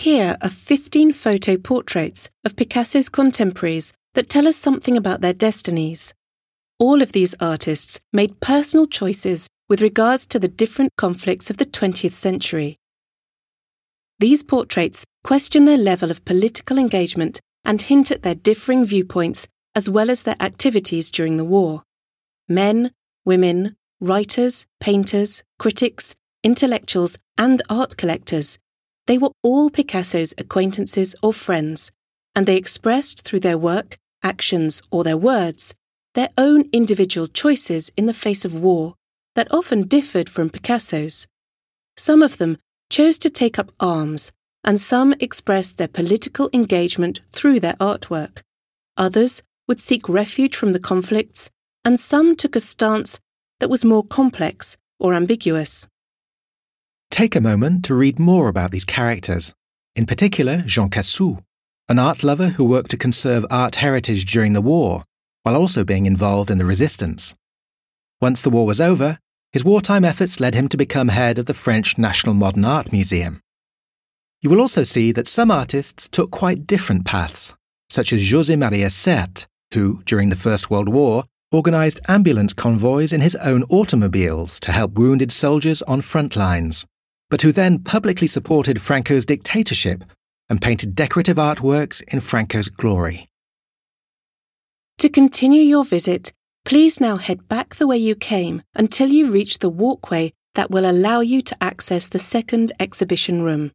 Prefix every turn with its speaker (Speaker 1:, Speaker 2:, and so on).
Speaker 1: Here are 15 photo portraits of Picasso's contemporaries that tell us something about their destinies. All of these artists made personal choices with regards to the different conflicts of the 20th century. These portraits question their level of political engagement and hint at their differing viewpoints as well as their activities during the war. Men, women, writers, painters, critics, intellectuals, and art collectors, they were all Picasso's acquaintances or friends, and they expressed through their work, actions, or their words their own individual choices in the face of war that often differed from Picasso's. Some of them chose to take up arms, and some expressed their political engagement through their artwork. Others would seek refuge from the conflicts, and some took a stance that was more complex or ambiguous.
Speaker 2: Take a moment to read more about these characters, in particular Jean Cassou, an art lover who worked to conserve art heritage during the war, while also being involved in the resistance. Once the war was over, his wartime efforts led him to become head of the French National Modern Art Museum. You will also see that some artists took quite different paths, such as José María Sert, who, during the First World War, organized ambulance convoys in his own automobiles to help wounded soldiers on front lines, but who then publicly supported Franco's dictatorship and painted decorative artworks in Franco's glory.
Speaker 1: To continue your visit, please now head back the way you came until you reach the walkway that will allow you to access the second exhibition room.